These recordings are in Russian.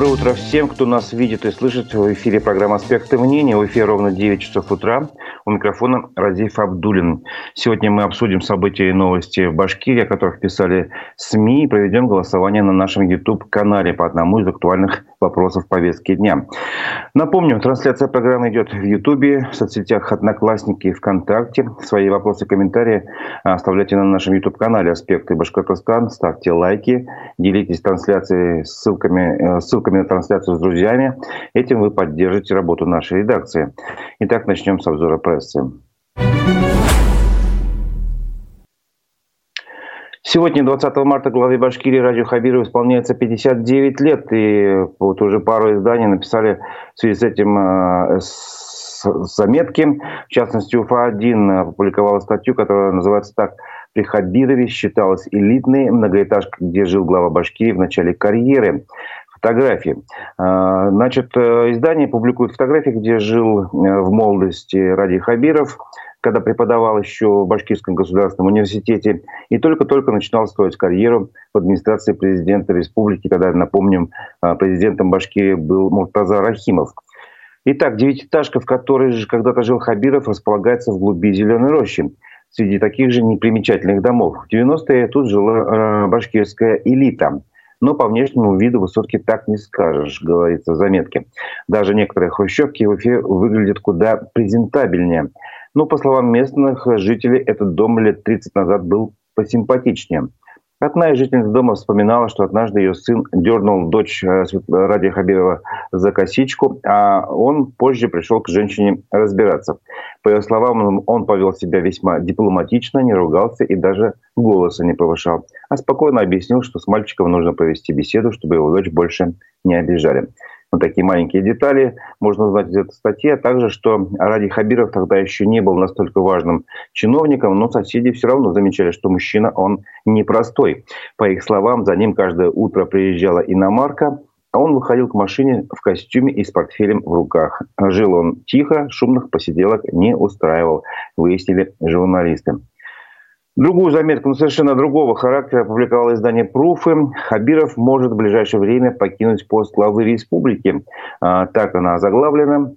Доброе утро всем, кто нас видит и слышит. В эфире программа «Аспекты мнения». В эфире ровно 9 часов утра. У микрофона Разиф Абдулин. Сегодня мы обсудим события и новости в Башкирии, о которых писали СМИ, и проведем голосование на нашем YouTube-канале по одному из актуальных вопросов повестки дня. Напомню, трансляция программы идет в Ютубе, в соцсетях «Одноклассники» и ВКонтакте. Свои вопросы и комментарии оставляйте на нашем YouTube-канале «Аспекты Башкортостан». Ставьте лайки, делитесь трансляцией ссылками, э, ссылками на трансляцию с друзьями. Этим вы поддержите работу нашей редакции. Итак, начнем с обзора прессы. Сегодня, 20 марта, главе Башкирии Радио Хабиров исполняется 59 лет. И вот уже пару изданий написали в связи с этим э, заметки. В частности, УФА-1 опубликовала статью, которая называется так «При Хабирове считалась элитной многоэтажка, где жил глава Башкирии в начале карьеры» фотографии. Э, значит, э, издание публикует фотографии, где жил в молодости Ради Хабиров – когда преподавал еще в Башкирском государственном университете и только-только начинал строить карьеру в администрации президента республики, когда, напомним, а, президентом Башкирии был Муртаза Рахимов. Итак, девятиэтажка, в которой же когда-то жил Хабиров, располагается в глуби Зеленой рощи среди таких же непримечательных домов. В 90-е тут жила э, башкирская элита. Но по внешнему виду высотки так не скажешь, говорится в заметке. Даже некоторые хрущевки в Уфе выглядят куда презентабельнее. Но, по словам местных жителей, этот дом лет 30 назад был посимпатичнее. Одна из жительниц дома вспоминала, что однажды ее сын дернул дочь э, Ради Хабирова за косичку, а он позже пришел к женщине разбираться. По ее словам, он повел себя весьма дипломатично, не ругался и даже голоса не повышал, а спокойно объяснил, что с мальчиком нужно провести беседу, чтобы его дочь больше не обижали. Вот такие маленькие детали можно узнать из этой статьи, а также, что Ради Хабиров тогда еще не был настолько важным чиновником, но соседи все равно замечали, что мужчина, он непростой. По их словам, за ним каждое утро приезжала иномарка, а он выходил к машине в костюме и с портфелем в руках. Жил он тихо, шумных посиделок не устраивал, выяснили журналисты. Другую заметку, но совершенно другого характера, опубликовало издание «Пруфы». Хабиров может в ближайшее время покинуть пост главы республики. А, так она заглавлена.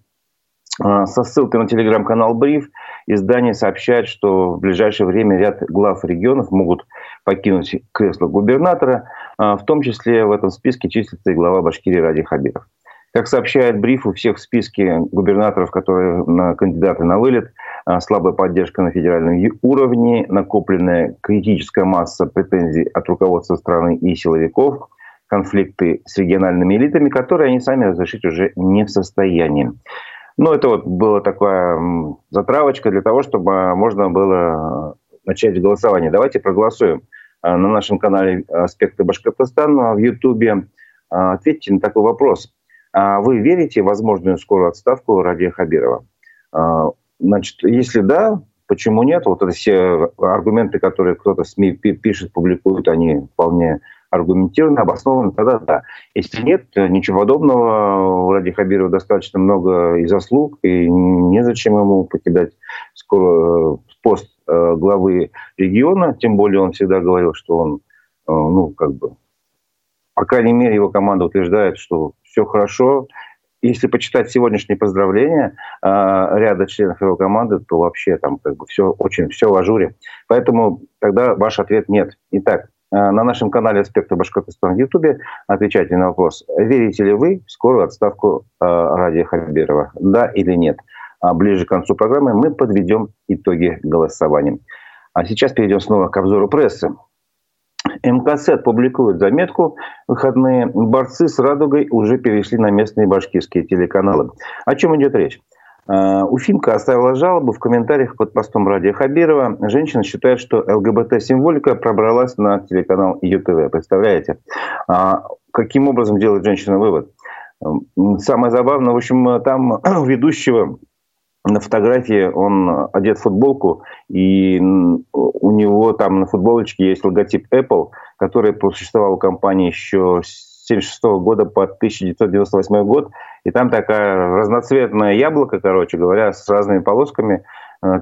А, со ссылкой на телеграм-канал «Бриф» издание сообщает, что в ближайшее время ряд глав регионов могут покинуть кресло губернатора. А, в том числе в этом списке числится и глава Башкирии Ради Хабиров. Как сообщает Бриф, у всех в списке губернаторов, которые на кандидаты на вылет, слабая поддержка на федеральном уровне, накопленная критическая масса претензий от руководства страны и силовиков, конфликты с региональными элитами, которые они сами разрешить уже не в состоянии. Ну, это вот была такая затравочка для того, чтобы можно было начать голосование. Давайте проголосуем а, на нашем канале «Аспекты Башкортостана» в Ютубе. А, ответьте на такой вопрос. А вы верите в возможную скорую отставку Радия Хабирова? Значит, если да, почему нет? Вот это все аргументы, которые кто-то СМИ пишет, публикует, они вполне аргументированно, обоснованно, тогда да. Если нет, ничего подобного. У Ради Хабирова достаточно много и заслуг, и незачем ему покидать скоро пост э, главы региона, тем более он всегда говорил, что он, э, ну, как бы, по крайней мере, его команда утверждает, что все хорошо. Если почитать сегодняшние поздравления э, ряда членов его команды, то вообще там как бы все очень все в ажуре. Поэтому тогда ваш ответ нет. Итак, э, на нашем канале «Аспекты Башкортостана» в Ютубе отвечайте на вопрос, верите ли вы в скорую отставку э, Радия Хабирова, да или нет. А ближе к концу программы мы подведем итоги голосования. А сейчас перейдем снова к обзору прессы. МКС публикует заметку выходные. Борцы с радугой уже перешли на местные башкирские телеканалы. О чем идет речь? А, Уфимка оставила жалобу в комментариях под постом Радия Хабирова. Женщина считает, что ЛГБТ-символика пробралась на телеканал ЮТВ. Представляете? А каким образом делает женщина вывод? Самое забавное, в общем, там ведущего на фотографии он одет в футболку, и у него там на футболочке есть логотип Apple, который просуществовал в компании еще с 1976 года по 1998 год. И там такая разноцветное яблоко, короче говоря, с разными полосками. Э,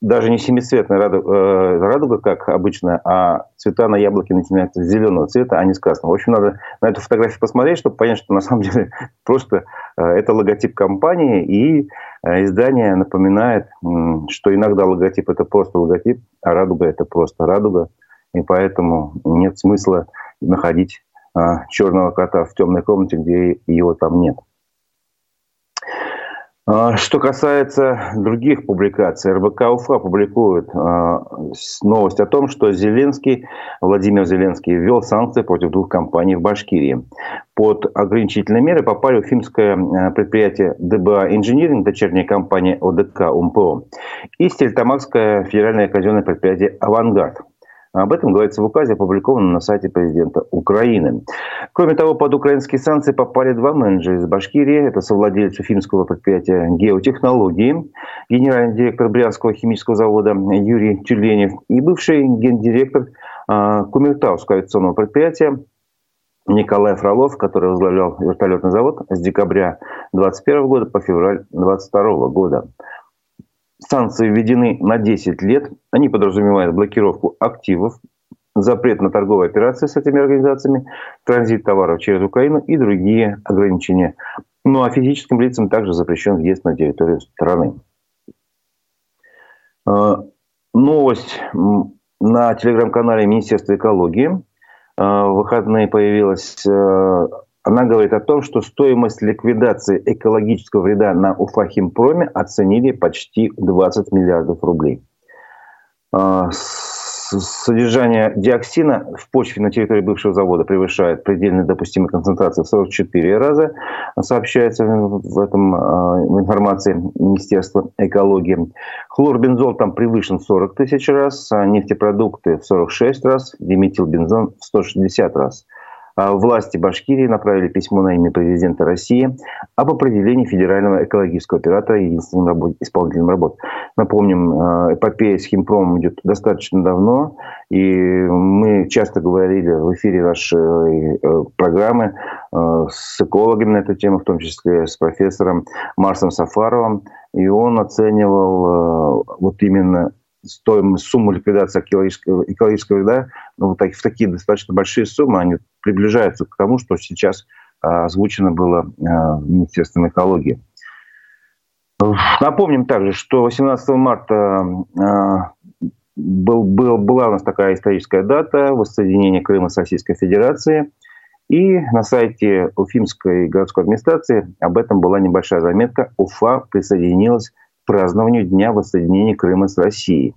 даже не семицветная радуга, э, радуга, как обычно, а цвета на яблоке начинаются с зеленого цвета, а не с красного. В общем, надо на эту фотографию посмотреть, чтобы понять, что на самом деле просто э, это логотип компании, и издание напоминает, что иногда логотип это просто логотип, а радуга это просто радуга, и поэтому нет смысла находить черного кота в темной комнате, где его там нет. А, что касается других публикаций, РБК Уфа публикует а, новость о том, что Зеленский, Владимир Зеленский ввел санкции против двух компаний в Башкирии. Под ограничительные меры попали уфимское предприятие ДБА Инжиниринг, дочерняя компания ОДК УМПО, и Стельтамакское федеральное казенное предприятие «Авангард». Об этом говорится в указе, опубликованном на сайте президента Украины. Кроме того, под украинские санкции попали два менеджера из Башкирии. Это совладелец уфимского предприятия «Геотехнологии», генеральный директор Брянского химического завода Юрий Тюленев и бывший гендиректор а, Кумертауского авиационного предприятия Николай Фролов, который возглавлял вертолетный завод с декабря 2021 года по февраль 2022 года. Санкции введены на 10 лет. Они подразумевают блокировку активов, запрет на торговые операции с этими организациями, транзит товаров через Украину и другие ограничения. Ну а физическим лицам также запрещен въезд на территорию страны. А, новость на телеграм-канале Министерства экологии. А, в выходные появилась а, она говорит о том, что стоимость ликвидации экологического вреда на Уфахимпроме оценили почти 20 миллиардов рублей. А, содержание диоксина в почве на территории бывшего завода превышает предельно допустимую концентрацию в 44 раза, сообщается в этом а, в информации Министерства экологии. Хлорбензол там превышен 40 тысяч раз, а нефтепродукты в 46 раз, диметилбензон в 160 раз. А власти Башкирии направили письмо на имя президента России об определении федерального экологического оператора единственным работ... исполнителем работ. Напомним, э, эпопея с Химпромом идет достаточно давно, и мы часто говорили в эфире нашей э, программы э, с экологами на эту тему, в том числе с профессором Марсом Сафаровым, и он оценивал вот именно стоимость, сумму ликвидации экологического, экологического вреда ну, вот так, в такие достаточно большие суммы, они приближаются к тому, что сейчас а, озвучено было а, Министерством экологии. Напомним также, что 18 марта а, был, был, была у нас такая историческая дата воссоединения Крыма с Российской Федерацией. И на сайте Уфимской городской администрации об этом была небольшая заметка. Уфа присоединилась празднованию Дня воссоединения Крыма с Россией.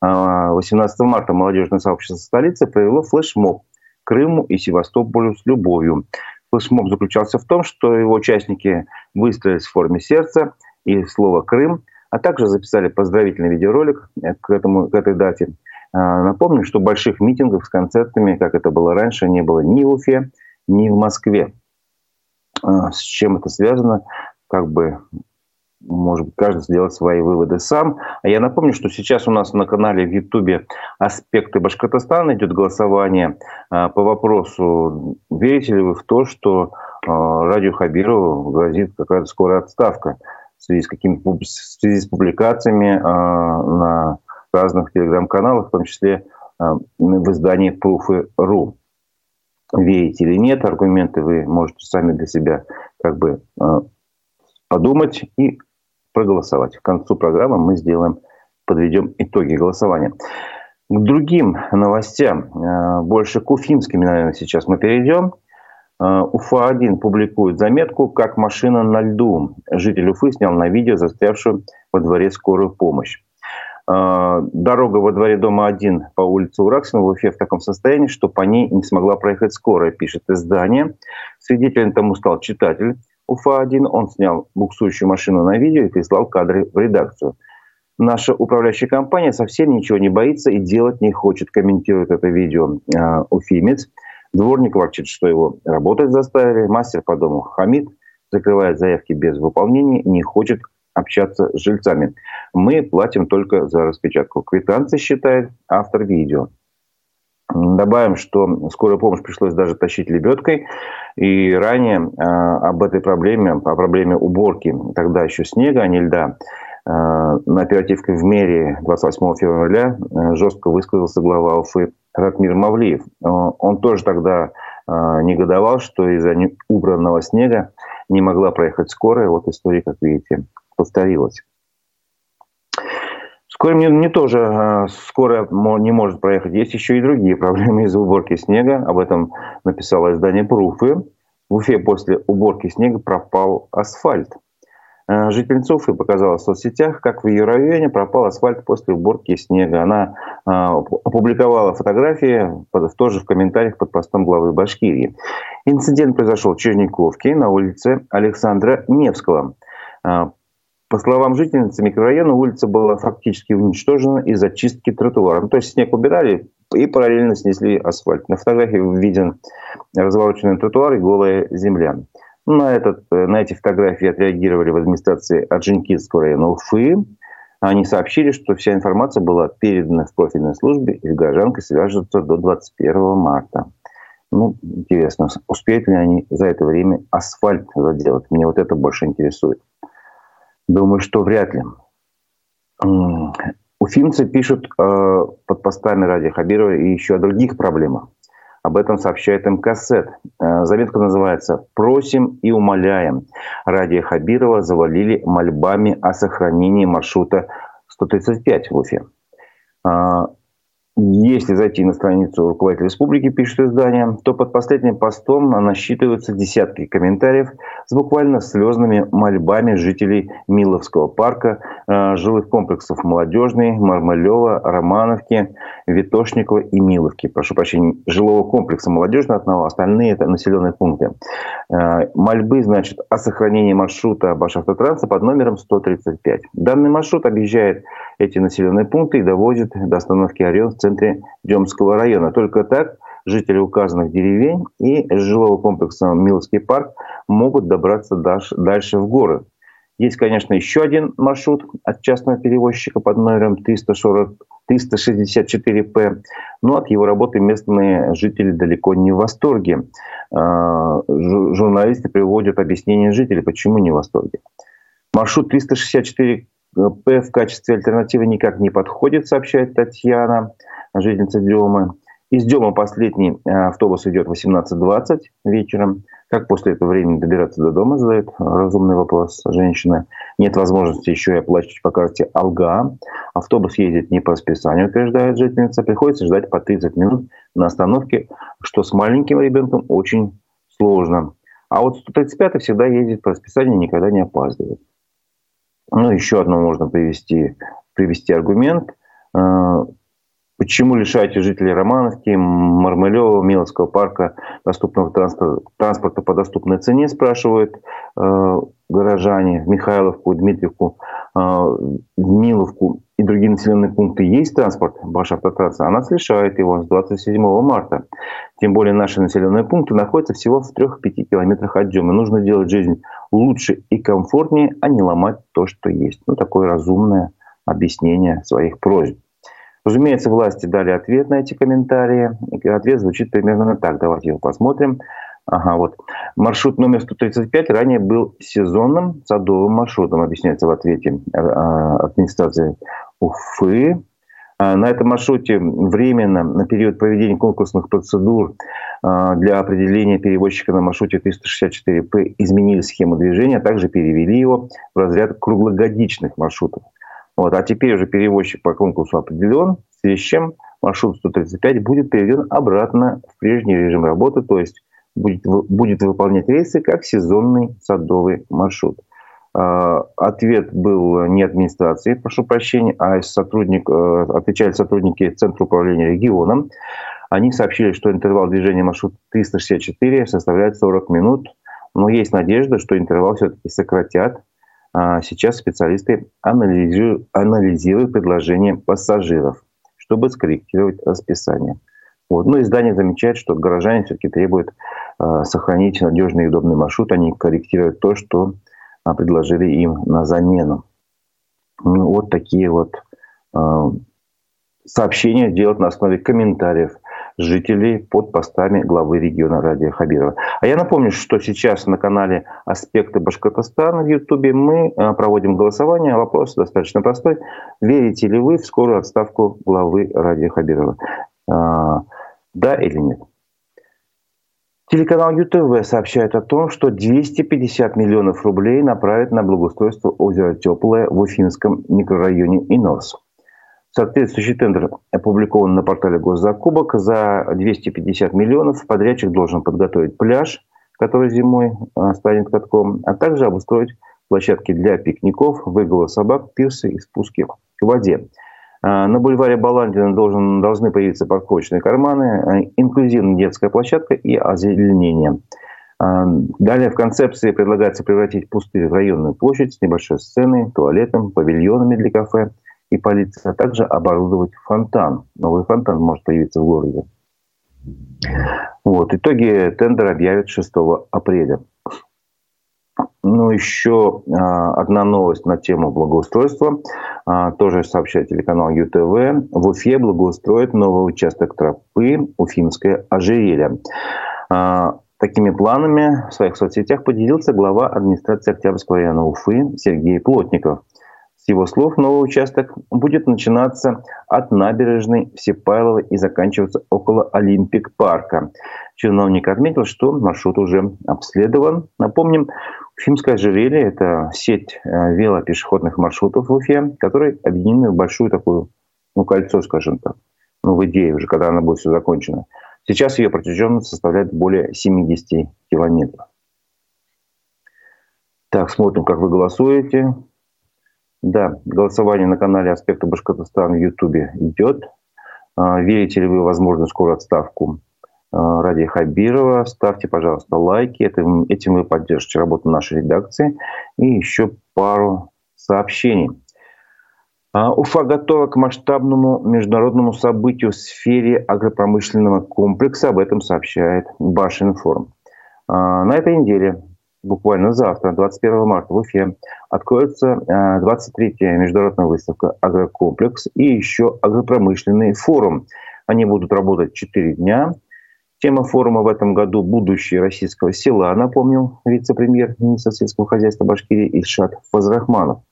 18 марта молодежное сообщество столицы провело флешмоб Крыму и Севастополю с любовью. Флешмоб заключался в том, что его участники выстроились в форме сердца и слова «Крым», а также записали поздравительный видеоролик к, этому, к этой дате. А, напомню, что больших митингов с концертами, как это было раньше, не было ни в Уфе, ни в Москве. А, с чем это связано, как бы может быть, каждый сделать свои выводы сам. А я напомню, что сейчас у нас на канале в Ютубе «Аспекты Башкортостана» идет голосование а, по вопросу, верите ли вы в то, что а, радио Хабирову грозит какая-то скорая отставка в связи с, какими, в связи с публикациями а, на разных телеграм-каналах, в том числе в издании Proof.ru. Верите или нет, аргументы вы можете сами для себя как бы подумать и проголосовать. К концу программы мы сделаем, подведем итоги голосования. К другим новостям, э, больше к уфимским, наверное, сейчас мы перейдем. Э, Уфа-1 публикует заметку «Как машина на льду». Житель Уфы снял на видео застрявшую во дворе скорую помощь. Э, дорога во дворе дома 1 по улице Ураксина в Уфе в таком состоянии, что по ней не смогла проехать скорая, пишет издание. Свидетелем тому стал читатель. Уфа-1, он снял буксующую машину на видео и прислал кадры в редакцию. Наша управляющая компания совсем ничего не боится и делать не хочет, комментирует это видео э, уфимец. Дворник ворчит, что его работать заставили. Мастер по дому Хамид закрывает заявки без выполнения, не хочет общаться с жильцами. Мы платим только за распечатку квитанции, считает автор видео. Добавим, что скорую помощь пришлось даже тащить лебедкой. И ранее э, об этой проблеме, о проблеме уборки, тогда еще снега, а не льда, на оперативке в мэрии 28 февраля жестко высказался глава Уфы Ратмир Мавлиев. Он тоже тогда негодовал, что из-за убранного снега не могла проехать скорая. Вот история, как видите, повторилась. Вскоре мне не тоже а, скоро не может проехать. Есть еще и другие проблемы из-за уборки снега. Об этом написало издание «Пруфы». В Уфе после уборки снега пропал асфальт. А, жительница Уфы показала в соцсетях, как в ее районе пропал асфальт после уборки снега. Она а, опубликовала фотографии, тоже в комментариях под постом главы Башкирии. Инцидент произошел в Черниковке на улице Александра Невского. По словам жительницы микрорайона, улица была фактически уничтожена из-за чистки тротуара. Ну, то есть снег убирали и параллельно снесли асфальт. На фотографии виден развороченный тротуар и голая земля. На, этот, на эти фотографии отреагировали в администрации Аджинкидского района Уфы. Они сообщили, что вся информация была передана в профильной службе, и с горожанкой свяжутся до 21 марта. Ну, интересно, успеют ли они за это время асфальт заделать? Мне вот это больше интересует. Думаю, что вряд ли. Уфимцы пишут э, под постами Ради Хабирова и еще о других проблемах. Об этом сообщает МКСЭТ. Э, заметка называется «Просим и умоляем». Ради Хабирова завалили мольбами о сохранении маршрута 135 в Уфе. Э, если зайти на страницу руководителя республики, пишет издание, то под последним постом насчитываются десятки комментариев с буквально слезными мольбами жителей Миловского парка, э, жилых комплексов Молодежный, Мармалева, Романовки, Витошникова и Миловки. Прошу прощения, жилого комплекса Молодежный одного, остальные это населенные пункты. Э, мольбы, значит, о сохранении маршрута Башавтотранса под номером 135. Данный маршрут объезжает эти населенные пункты и доводит до остановки Орел в центре Демского района. Только так жители указанных деревень и жилого комплекса Миловский парк могут добраться дальше в горы. Есть, конечно, еще один маршрут от частного перевозчика под номером 340, 364П, но от его работы местные жители далеко не в восторге. А, журналисты приводят объяснение жителей, почему не в восторге. Маршрут 364 П в качестве альтернативы никак не подходит, сообщает Татьяна, жительница Демы. Из Демы последний э, автобус идет 18.20 вечером. Как после этого времени добираться до дома, задает разумный вопрос женщина. Нет возможности еще и оплачивать по карте Алга. Автобус ездит не по расписанию, утверждает жительница. Приходится ждать по 30 минут на остановке, что с маленьким ребенком очень сложно. А вот 135 всегда ездит по расписанию, никогда не опаздывает. Ну, еще одно можно привести, привести аргумент. Почему лишаете жителей Романовки, Мармелева, Миловского парка доступного транспорта, транспорта по доступной цене, спрашивают э, горожане в Михайловку, Дмитриевку, э, Миловку и другие населенные пункты есть транспорт Башавтотрасса, а нас лишает его с 27 марта. Тем более наши населенные пункты находятся всего в 3-5 километрах от Демы. Нужно делать жизнь лучше и комфортнее, а не ломать то, что есть. Ну, такое разумное объяснение своих просьб. Разумеется, власти дали ответ на эти комментарии. ответ звучит примерно так. Давайте его посмотрим. Ага, вот. Маршрут номер 135 ранее был сезонным садовым маршрутом, объясняется в ответе э, администрации Уфы. А, на этом маршруте временно на период проведения конкурсных процедур а, для определения перевозчика на маршруте 364П изменили схему движения, а также перевели его в разряд круглогодичных маршрутов. Вот. А теперь уже перевозчик по конкурсу определен, в связи с чем маршрут 135 будет переведен обратно в прежний режим работы, то есть будет, будет выполнять рейсы как сезонный садовый маршрут. А, ответ был не администрации, прошу прощения, а сотрудник, э, отвечали сотрудники Центра управления регионом. Они сообщили, что интервал движения маршрут 364 составляет 40 минут, но есть надежда, что интервал все-таки сократят. А, сейчас специалисты анализируют, анализируют предложения пассажиров, чтобы скорректировать расписание. Вот. Но издание замечает, что горожане все-таки требуют э, сохранить надежный и удобный маршрут, они корректируют то, что а, предложили им на замену. Ну, вот такие вот сообщения делать на основе комментариев жителей под постами главы региона Радия Хабирова. А я напомню, что сейчас на канале «Аспекты Башкортостана» в Ютубе мы а, проводим голосование. Вопрос достаточно простой. Верите ли вы в скорую отставку главы Радия Хабирова? А, да или нет? Телеканал ЮТВ сообщает о том, что 250 миллионов рублей направят на благоустройство озера Теплое в Уфимском микрорайоне Инорс. Соответствующий тендер опубликован на портале Госзакупок. За 250 миллионов подрядчик должен подготовить пляж, который зимой а, станет катком, а также обустроить площадки для пикников, выгула собак, пирсы и спуски к воде. А, на бульваре Баландина должен, должны появиться парковочные карманы, а, инклюзивная детская площадка и озеленение. Далее в концепции предлагается превратить пустырь в районную площадь с небольшой сценой, туалетом, павильонами для кафе – и полиция, а также оборудовать фонтан. Новый фонтан может появиться в городе. Вот. Итоги тендера объявят 6 апреля. Ну, еще а, одна новость на тему благоустройства. А, тоже сообщает телеканал ЮТВ. В Уфе благоустроит новый участок тропы Уфимское ожерелье. А, такими планами в своих соцсетях поделился глава администрации Октябрьского района Уфы Сергей Плотников – его слов, новый участок будет начинаться от набережной Всепайлова и заканчиваться около Олимпик-парка. Чиновник отметил, что маршрут уже обследован. Напомним, Уфимское ожерелье – это сеть э, велопешеходных маршрутов в Уфе, которые объединены в большую такую, ну, кольцо, скажем так, ну, в идее уже, когда она будет все закончена. Сейчас ее протяженность составляет более 70 километров. Так, смотрим, как вы голосуете. Да, голосование на канале «Аспекты Башкортостана» в Ютубе идет. А, верите ли вы в возможную скорую отставку а, Ради Хабирова? Ставьте, пожалуйста, лайки. Этим, этим вы поддержите работу нашей редакции. И еще пару сообщений. А, Уфа готова к масштабному международному событию в сфере агропромышленного комплекса. Об этом сообщает Башинформ. На этой неделе буквально завтра, 21 марта в Уфе, откроется 23-я э, международная выставка «Агрокомплекс» и еще агропромышленный форум. Они будут работать 4 дня. Тема форума в этом году «Будущее российского села», напомнил вице-премьер министра сельского хозяйства Башкирии Ильшат Фазрахманов.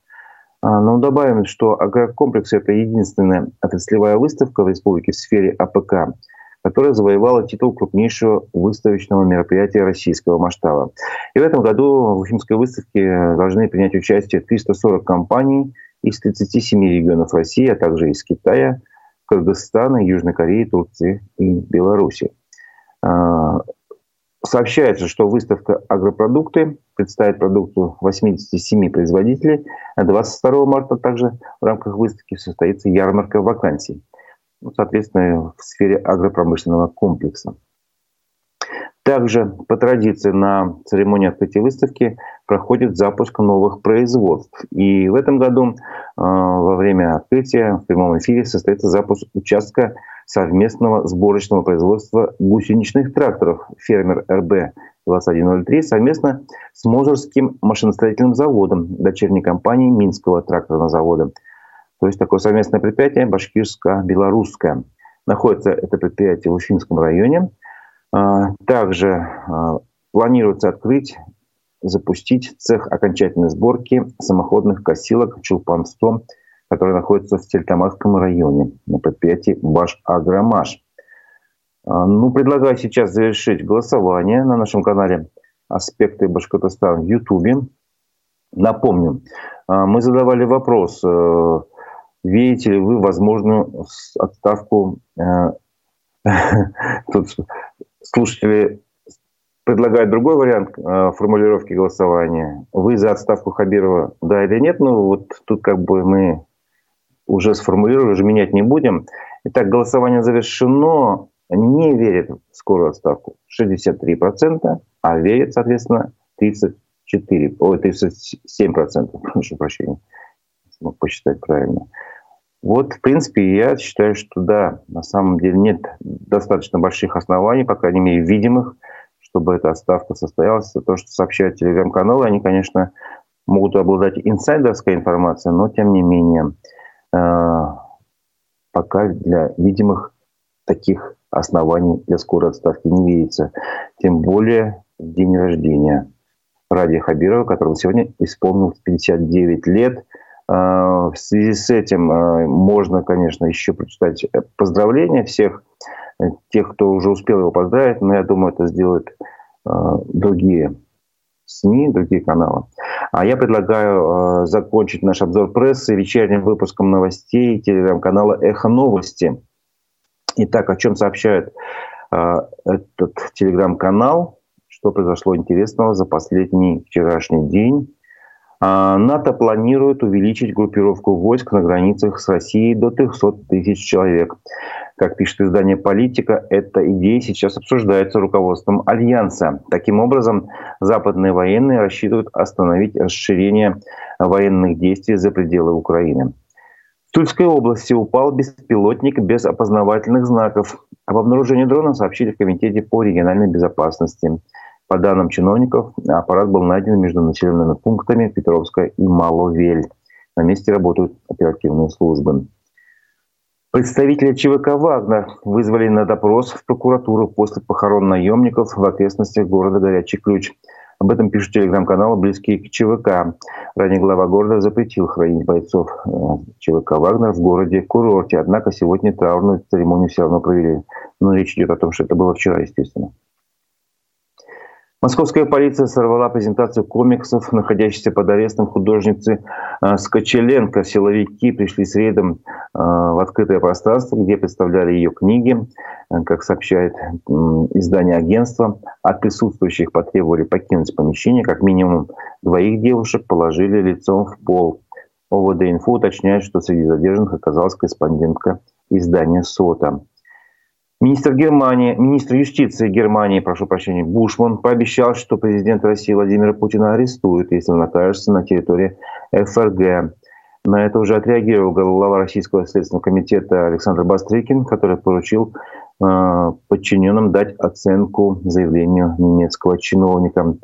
А, но добавим, что агрокомплекс – это единственная отраслевая выставка в республике в сфере АПК – которая завоевала титул крупнейшего выставочного мероприятия российского масштаба. И в этом году в Уфимской выставке должны принять участие 340 компаний из 37 регионов России, а также из Китая, Кыргызстана, Южной Кореи, Турции и Беларуси. А, сообщается, что выставка «Агропродукты» представит продукцию 87 производителей. 22 марта также в рамках выставки состоится ярмарка вакансий – ну, соответственно, в сфере агропромышленного комплекса. Также по традиции на церемонии открытия выставки проходит запуск новых производств. И в этом году э, во время открытия в прямом эфире состоится запуск участка совместного сборочного производства гусеничных тракторов «Фермер РБ» 2103 совместно с Можерским машиностроительным заводом, дочерней компанией Минского тракторного завода – то есть такое совместное предприятие башкирско-белорусское. Находится это предприятие в Уфимском районе. А, также а, планируется открыть, запустить цех окончательной сборки самоходных косилок Чулпан-100, который находится в Стельтамакском районе на предприятии Баш-Агромаш. А, ну, предлагаю сейчас завершить голосование на нашем канале «Аспекты Башкортостана» в Ютубе. Напомню, мы задавали вопрос, э, Видите ли вы возможную отставку? Э, тут слушатели предлагают другой вариант э, формулировки голосования. Вы за отставку Хабирова, да или нет? Ну, вот тут как бы мы уже сформулировали, уже менять не будем. Итак, голосование завершено. Не верит в скорую отставку 63%, а верит, соответственно, 34, ой, 37%, прошу прощения, смог посчитать правильно. Вот, в принципе, я считаю, что да, на самом деле нет достаточно больших оснований, по крайней мере, видимых, чтобы эта отставка состоялась. То, что сообщают телеграм-каналы, они, конечно, могут обладать инсайдерской информацией, но, тем не менее, э, пока для видимых таких оснований для скорой отставки не видится. Тем более в день рождения Ради Хабирова, которому сегодня исполнилось 59 лет. А, в связи с этим а, можно, конечно, еще прочитать поздравления всех тех, кто уже успел его поздравить, но я думаю, это сделают другие СМИ, другие каналы. А я предлагаю э, закончить наш обзор прессы вечерним выпуском новостей телеграм-канала «Эхо новости». Итак, о чем сообщает э, этот телеграм-канал, что произошло интересного за последний вчерашний день. Э, НАТО планирует увеличить группировку войск на границах с Россией до 300 тысяч человек. Как пишет издание «Политика», эта идея сейчас обсуждается руководством Альянса. Таким образом, западные военные рассчитывают остановить расширение военных действий за пределы Украины. В Тульской области упал беспилотник без опознавательных знаков. Об обнаружении дрона сообщили в Комитете по региональной безопасности. По данным чиновников, аппарат был найден между населенными пунктами Петровска и Маловель. На месте работают оперативные службы. Представителя ЧВК «Вагнер» вызвали на допрос в прокуратуру после похорон наемников в окрестностях города Горячий Ключ. Об этом пишут телеграм-каналы, близкие к ЧВК. Ранее глава города запретил хранить бойцов э, ЧВК «Вагнер» в городе курорте. Однако сегодня траурную церемонию все равно провели. Но речь идет о том, что это было вчера, естественно. Московская полиция сорвала презентацию комиксов, находящейся под арестом художницы э, Скочеленко. Силовики пришли с рейдом э, в открытое пространство, где представляли ее книги. Э, как сообщает издание агентства, от присутствующих потребовали покинуть помещение. Как минимум двоих девушек положили лицом в пол. ОВД-инфо уточняет, что среди задержанных оказалась корреспондентка издания «Сота». Министр Германии, министр юстиции Германии, прошу прощения, Бушман пообещал, что президент России Владимир Путина арестуют, если он окажется на территории ФРГ. На это уже отреагировал глава Российского следственного комитета Александр Бастрыкин, который поручил э, подчиненным дать оценку заявлению немецкого чиновника.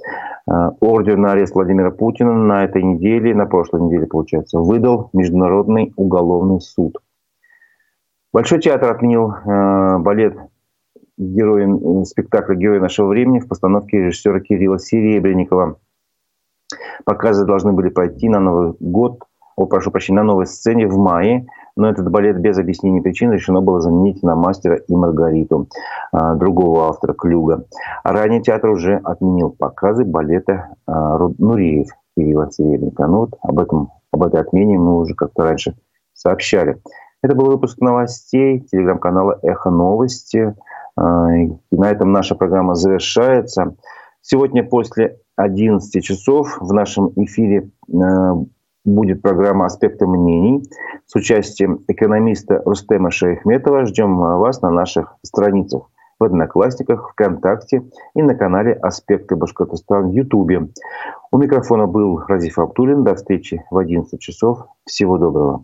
Э, ордер на арест Владимира Путина на этой неделе, на прошлой неделе, получается, выдал Международный уголовный суд. Большой театр отменил э, балет герои, спектакля «Герои нашего времени» в постановке режиссера Кирилла Серебренникова. Показы должны были пройти на Новый год, о, прошу прощения, на новой сцене в мае, но этот балет без объяснений причин решено было заменить на «Мастера и Маргариту» э, другого автора Клюга. Ранее театр уже отменил показы балета э, Нуриев Кирилла Серебренникова. Ну вот об, этом, об этой отмене мы уже как-то раньше сообщали. Это был выпуск новостей телеграм-канала «Эхо новости». А, и на этом наша программа завершается. Сегодня после 11 часов в нашем эфире а, будет программа «Аспекты мнений» с участием экономиста Рустема Шейхметова. Ждем вас на наших страницах в Одноклассниках, ВКонтакте и на канале «Аспекты Башкортостана» в Ютубе. У микрофона был Разиф Абдулин. До встречи в 11 часов. Всего доброго.